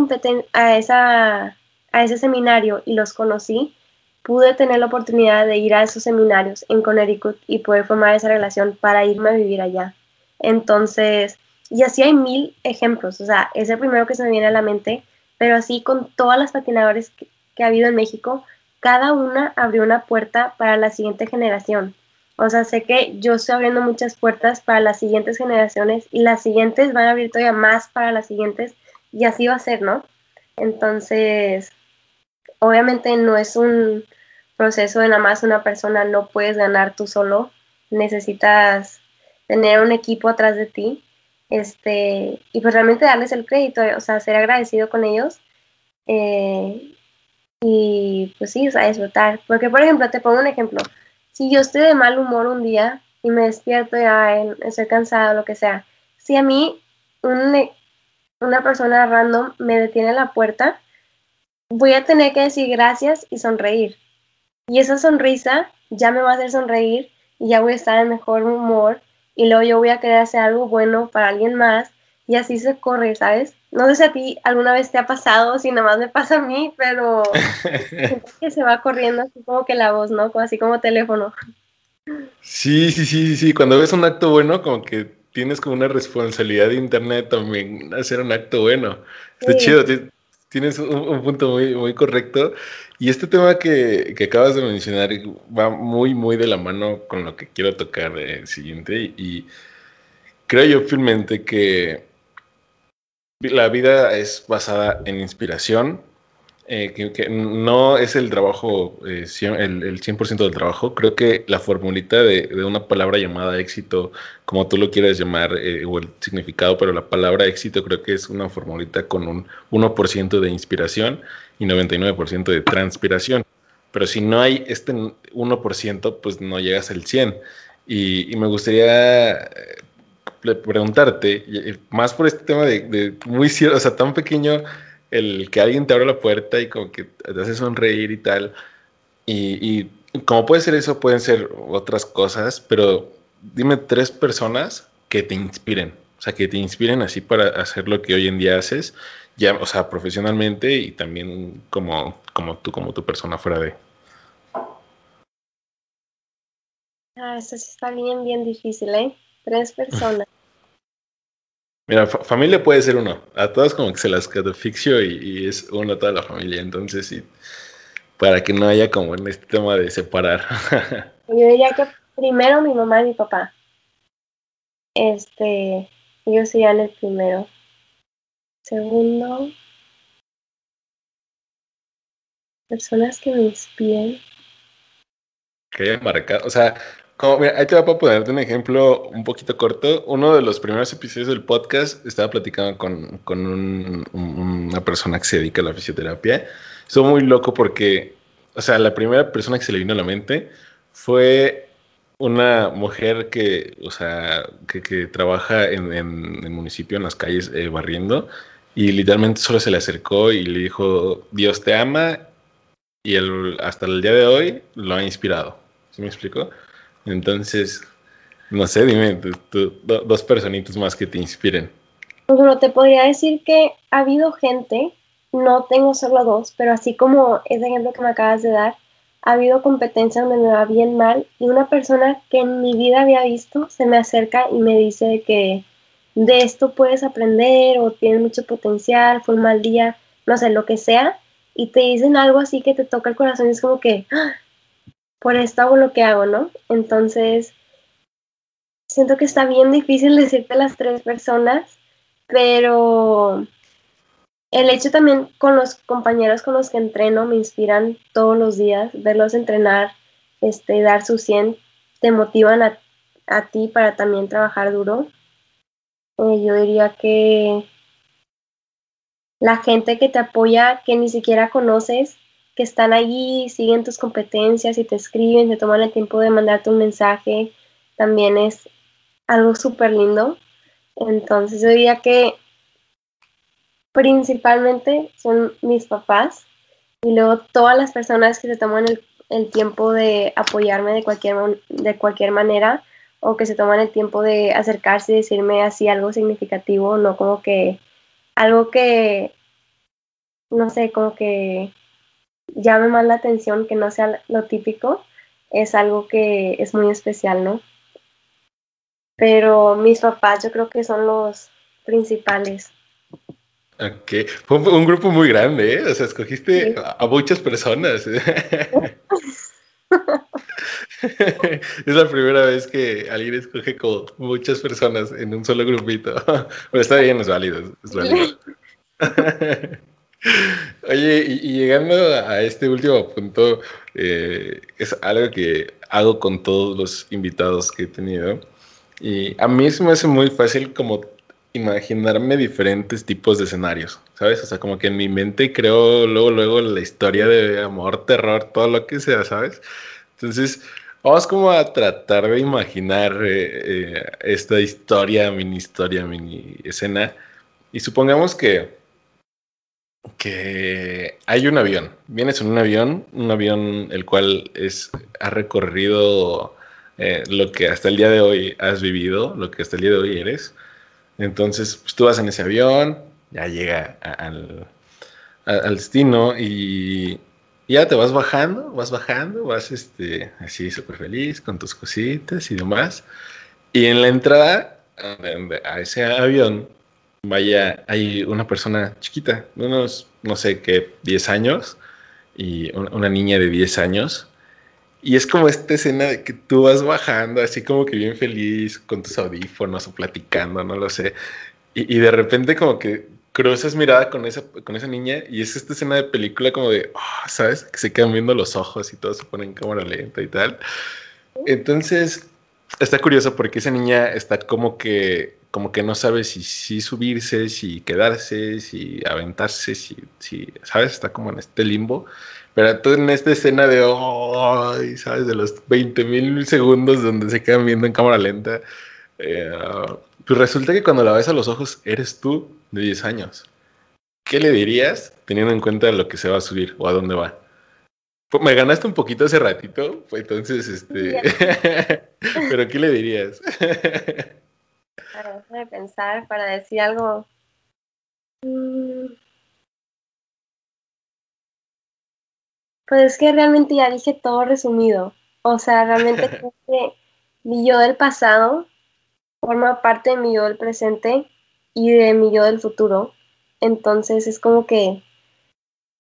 a, esa, a ese seminario y los conocí, pude tener la oportunidad de ir a esos seminarios en Connecticut y poder formar esa relación para irme a vivir allá. Entonces, y así hay mil ejemplos, o sea, es el primero que se me viene a la mente, pero así con todas las patinadores que, que ha habido en México, cada una abrió una puerta para la siguiente generación. O sea, sé que yo estoy abriendo muchas puertas para las siguientes generaciones y las siguientes van a abrir todavía más para las siguientes y así va a ser, ¿no? Entonces, obviamente no es un proceso de nada más una persona, no puedes ganar tú solo, necesitas tener un equipo atrás de ti, este, y pues realmente darles el crédito, o sea, ser agradecido con ellos, eh, y pues sí, o sea, disfrutar, porque por ejemplo, te pongo un ejemplo, si yo estoy de mal humor un día y me despierto ya, estoy cansado, lo que sea, si a mí una persona random me detiene la puerta, voy a tener que decir gracias y sonreír. Y esa sonrisa ya me va a hacer sonreír y ya voy a estar en mejor humor y luego yo voy a querer hacer algo bueno para alguien más y así se corre, ¿sabes? No sé si a ti alguna vez te ha pasado, si nada más me pasa a mí, pero que se va corriendo así como que la voz, ¿no? Así como teléfono. Sí, sí, sí, sí. Cuando ves un acto bueno, como que tienes como una responsabilidad de internet también hacer un acto bueno. Está chido, tienes un, punto muy, muy correcto. Y este tema que, que, acabas de mencionar va muy, muy de la mano con lo que quiero tocar el siguiente. Y creo yo firmemente que la vida es basada en inspiración eh, que, no es el trabajo, eh, el, el, 100% del trabajo. Creo que la formulita de, una palabra llamada éxito, como tú lo quieras llamar, eh, o el significado, pero la palabra éxito creo que es una formulita con un 1% de inspiración y 99% de transpiración. Pero si no hay este 1%, pues no llegas al 100%. Y, y me gustaría preguntarte, más por este tema de, muy cierto, o sea, tan pequeño el que alguien te abre la puerta y como que te hace sonreír y tal. Y, y como puede ser eso, pueden ser otras cosas, pero dime tres personas que te inspiren, o sea, que te inspiren así para hacer lo que hoy en día haces, ya, o sea, profesionalmente y también como, como tú, como tu persona fuera de. Ah, eso sí está bien, bien difícil, ¿eh? Tres personas. Mira, familia puede ser uno. A todos como que se las catafixio y, y es uno toda la familia. Entonces, sí, para que no haya como en este tema de separar. Yo diría que primero mi mamá y mi papá. Este, ellos serían el primero. Segundo, personas que me inspiren. Que hayan marcado, o sea, como, mira, ahí te voy a ponerte un ejemplo un poquito corto. Uno de los primeros episodios del podcast estaba platicando con, con un, una persona que se dedica a la fisioterapia. Estuvo muy loco porque, o sea, la primera persona que se le vino a la mente fue una mujer que, o sea, que, que trabaja en, en, el municipio, en las calles, eh, barriendo, y literalmente solo se le acercó y le dijo, Dios te ama, y él, hasta el día de hoy lo ha inspirado. ¿Sí me explico? Entonces, no sé, dime dos personitos más que te inspiren. Pues bueno, te podría decir que ha habido gente, no tengo solo dos, pero así como ese ejemplo que me acabas de dar, ha habido competencia donde me va bien mal y una persona que en mi vida había visto se me acerca y me dice que de esto puedes aprender o tienes mucho potencial, fue un mal día, no sé, lo que sea, y te dicen algo así que te toca el corazón y es como que, ¡ah! Por esto hago lo que hago, ¿no? Entonces, siento que está bien difícil decirte las tres personas, pero el hecho también con los compañeros con los que entreno me inspiran todos los días, verlos entrenar, este, dar su 100, te motivan a, a ti para también trabajar duro. Eh, yo diría que la gente que te apoya, que ni siquiera conoces, que están allí, siguen tus competencias y te escriben, te toman el tiempo de mandarte un mensaje, también es algo súper lindo. Entonces yo diría que principalmente son mis papás y luego todas las personas que se toman el, el tiempo de apoyarme de cualquier, de cualquier manera o que se toman el tiempo de acercarse y decirme así algo significativo, no como que algo que, no sé, como que llame más la atención, que no sea lo típico, es algo que es muy especial, ¿no? Pero mis papás yo creo que son los principales. Ok, fue un, grupo muy grande, ¿eh? O sea, escogiste a, muchas personas. es la primera vez que alguien escoge como muchas personas en un solo grupito. Pero está bien, es válido, es válido. Oye, y, llegando a este último punto, eh, es algo que hago con todos los invitados que he tenido. Y a mí se me hace muy fácil como imaginarme diferentes tipos de escenarios, ¿sabes? O sea, como que en mi mente creo luego, luego la historia de amor, terror, todo lo que sea, ¿sabes? Entonces, vamos como a tratar de imaginar eh, eh, esta historia, mini historia, mini escena. Y supongamos que que hay un avión. Vienes en un avión, un avión el cual es, ha recorrido eh, lo que hasta el día de hoy has vivido, lo que hasta el día de hoy eres. Entonces, pues, tú vas en ese avión, ya llega al, al destino y, ya te vas bajando, vas bajando, vas este, así súper feliz con tus cositas y demás. Y en la entrada a ese avión vaya, hay una persona chiquita, unos, no sé qué, 10 años, y una niña de 10 años. Y es como esta escena de que tú vas bajando, así como que bien feliz, con tus audífonos o platicando, no lo sé. Y, y de repente como que cruzas mirada con esa, con esa niña y es esta escena de película como de, ah, ¿sabes? Que se quedan viendo los ojos y todo se pone en cámara lenta y tal. Entonces, está curioso porque esa niña está como que, como que no sabe si, si subirse, si quedarse, si aventarse, si, si, ¿sabes? Está como en este limbo. Pero tú en esta escena de, ay, ¿sabes? De los 20 mil segundos donde se quedan viendo en cámara lenta. Eh, pues resulta que cuando la ves a los ojos eres tú de 10 años. ¿Qué le dirías teniendo en cuenta lo que se va a subir o a dónde va? Pues, me ganaste un poquito hace ratito, pues entonces, este... Pero ¿qué le dirías? Para de pensar, para decir algo... Mm. Pues es que realmente ya dije todo resumido. O sea, realmente creo que mi yo del pasado forma parte de mi yo del presente y de mi yo del futuro. Entonces es como que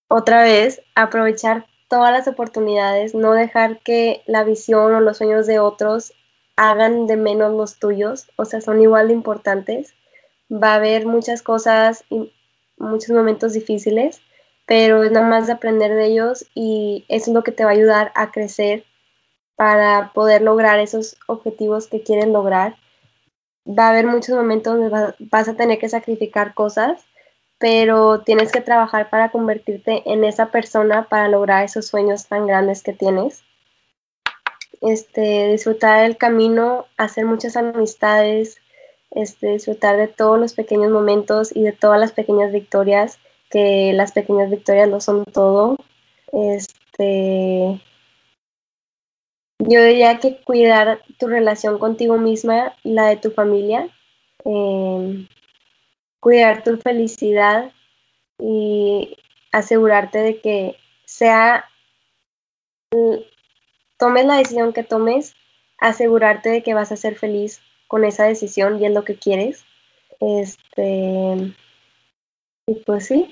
otra vez aprovechar todas las oportunidades, no dejar que la visión o los sueños de otros hagan de menos los tuyos, o sea, son igual de importantes. Va a haber muchas cosas y muchos momentos difíciles, pero es nada más de aprender de ellos y es lo que te va a ayudar a crecer para poder lograr esos objetivos que quieren lograr va a haber muchos momentos donde vas a tener que sacrificar cosas, pero tienes que trabajar para convertirte en esa persona para lograr esos sueños tan grandes que tienes. Este, disfrutar del camino, hacer muchas amistades, este, disfrutar de todos los pequeños momentos y de todas las pequeñas victorias, que las pequeñas victorias lo son todo. Este, yo diría que cuidar tu relación contigo misma la de tu familia, em, cuidar tu felicidad y asegurarte de que sea, tomes la decisión que tomes, asegurarte de que vas a ser feliz con esa decisión y es lo que quieres. Este, y pues sí.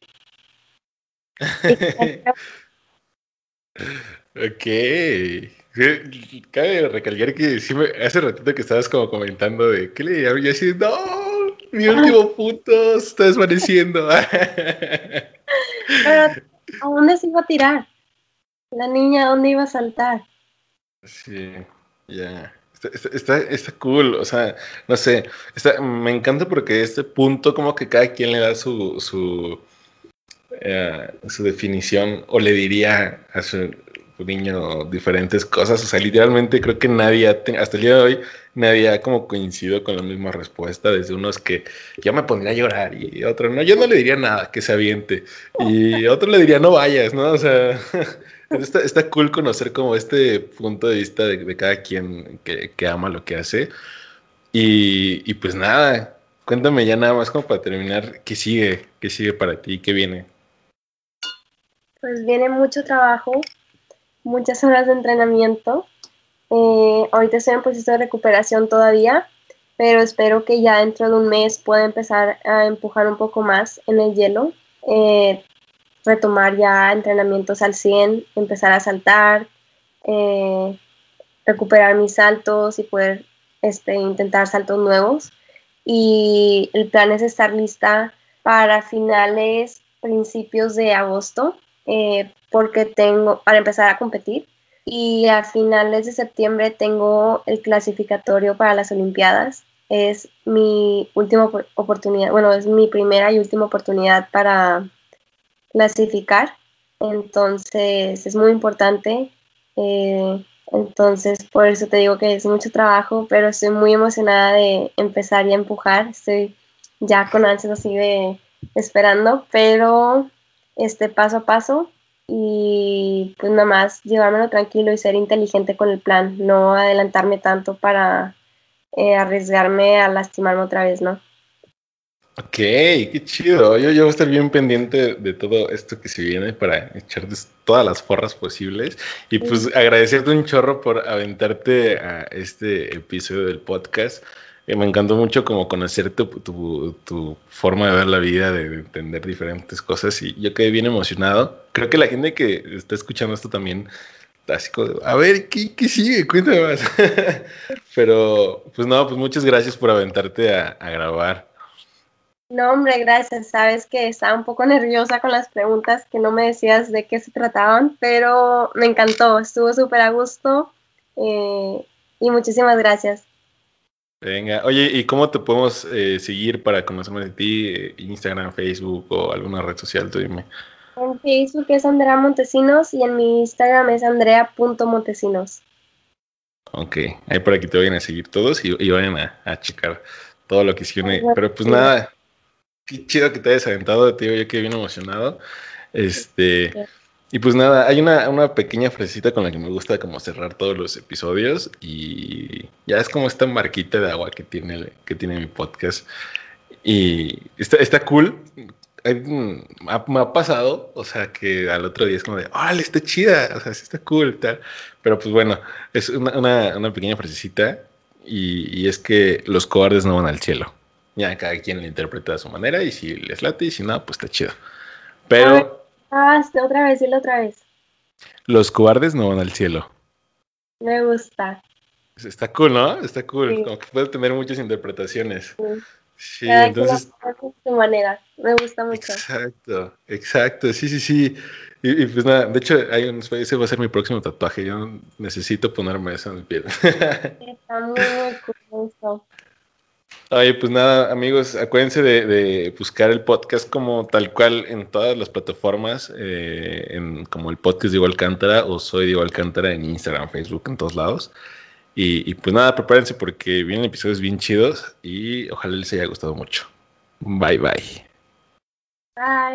ok. Cabe recalcar que hace ratito que estabas como comentando de ¿qué le diría? Y así, no, mi último punto se está desvaneciendo. Pero, ¿a dónde se iba a tirar? La niña, ¿a dónde iba a saltar? Sí, ya. Está, está, cool, o sea, no sé, me encanta porque este punto como que cada quien le da su, su, eh, definición o le diría a su, niño diferentes cosas. O sea, literalmente creo que nadie, hasta el día de hoy, nadie ha como coincidido con la misma respuesta. Desde unos que yo me pondría a llorar y otro, no, yo no le diría nada, que se aviente. Y otro le diría, no vayas, ¿no? O sea, está, cool conocer como este punto de vista de, cada quien que, ama lo que hace. Y, y pues nada, cuéntame ya nada más como para terminar, ¿qué sigue? ¿Qué sigue para ti? ¿Qué viene? Pues viene mucho trabajo, muchas horas de entrenamiento. Eh, ahorita estoy en proceso de recuperación todavía, pero espero que ya dentro de un mes pueda empezar a empujar un poco más en el hielo, eh, retomar ya entrenamientos al 100, empezar a saltar, eh, recuperar mis saltos y poder este, intentar saltos nuevos. Y el plan es estar lista para finales, principios de agosto, porque tengo, para empezar a competir, y a finales de septiembre tengo el clasificatorio para las Olimpiadas. Es mi última oportunidad, bueno, es mi primera y última oportunidad para clasificar. Entonces es muy importante. Eh, entonces por eso te digo que es mucho trabajo, pero estoy muy emocionada de empezar y empujar. Estoy ya con ansias así de esperando, pero este paso a paso y pues nada más llevármelo tranquilo y ser inteligente con el plan, no adelantarme tanto para eh, arriesgarme a lastimarme otra vez, ¿no? Ok, qué chido. Yo, yo voy a estar bien pendiente de todo esto que se viene para echarte todas las forras posibles. Y pues agradecerte un chorro por aventarte a este episodio del podcast me encantó mucho como conocer tu, tu, forma de ver la vida, de, entender diferentes cosas y yo quedé bien emocionado. Creo que la gente que está escuchando esto también, así como, a ver, ¿qué, qué sigue? Cuéntame más. Pero, pues no, pues muchas gracias por aventarte a, grabar. No, hombre, gracias. Sabes que estaba un poco nerviosa con las preguntas que no me decías de qué se trataban, pero me encantó, estuvo súper a gusto eh, y muchísimas gracias. Venga, oye, ¿y cómo te podemos eh, seguir para conocer más de ti? Eh, Instagram, Facebook o alguna red social, tú dime. En Facebook es Andrea Montesinos y en mi Instagram es andrea.montesinos. Ok, ahí por aquí te vayan a seguir todos y, vayan a, checar todo lo que hicieron. Pero pues nada, qué chido que te hayas aventado, tío, yo quedé bien emocionado. Este, y pues nada, hay una, pequeña frasecita con la que me gusta como cerrar todos los episodios y ya es como esta marquita de agua que tiene, que tiene mi podcast. Y está, está cool. me ha pasado, o sea, que al otro día es como de, ¡ah, está chida! O sea, sí está cool, tal. Pero pues bueno, es una pequeña frasecita y, y es que los cobardes no van al cielo. Ya cada quien lo interpreta a su manera y si les late y si no, pues está chido. Pero... Ah, otra vez, dilo otra vez. Los cobardes no van al cielo. Me gusta. Está cool, ¿no? Está cool. Como que puede tener muchas interpretaciones. Sí, entonces. De manera. Me gusta mucho. Exacto, exacto. Sí, sí, sí. Y, pues nada, de hecho, hay un, ese va a ser mi próximo tatuaje. Yo necesito ponerme eso en el pie. Está muy, muy cool. Oye, pues nada, amigos, acuérdense de, buscar el podcast como tal cual en todas las plataformas, eh, en, como el podcast Diego Alcántara o Soy Diego Alcántara en Instagram, Facebook, en todos lados. Y, y, pues nada, prepárense porque vienen episodios bien chidos y ojalá les haya gustado mucho. Bye bye. Bye.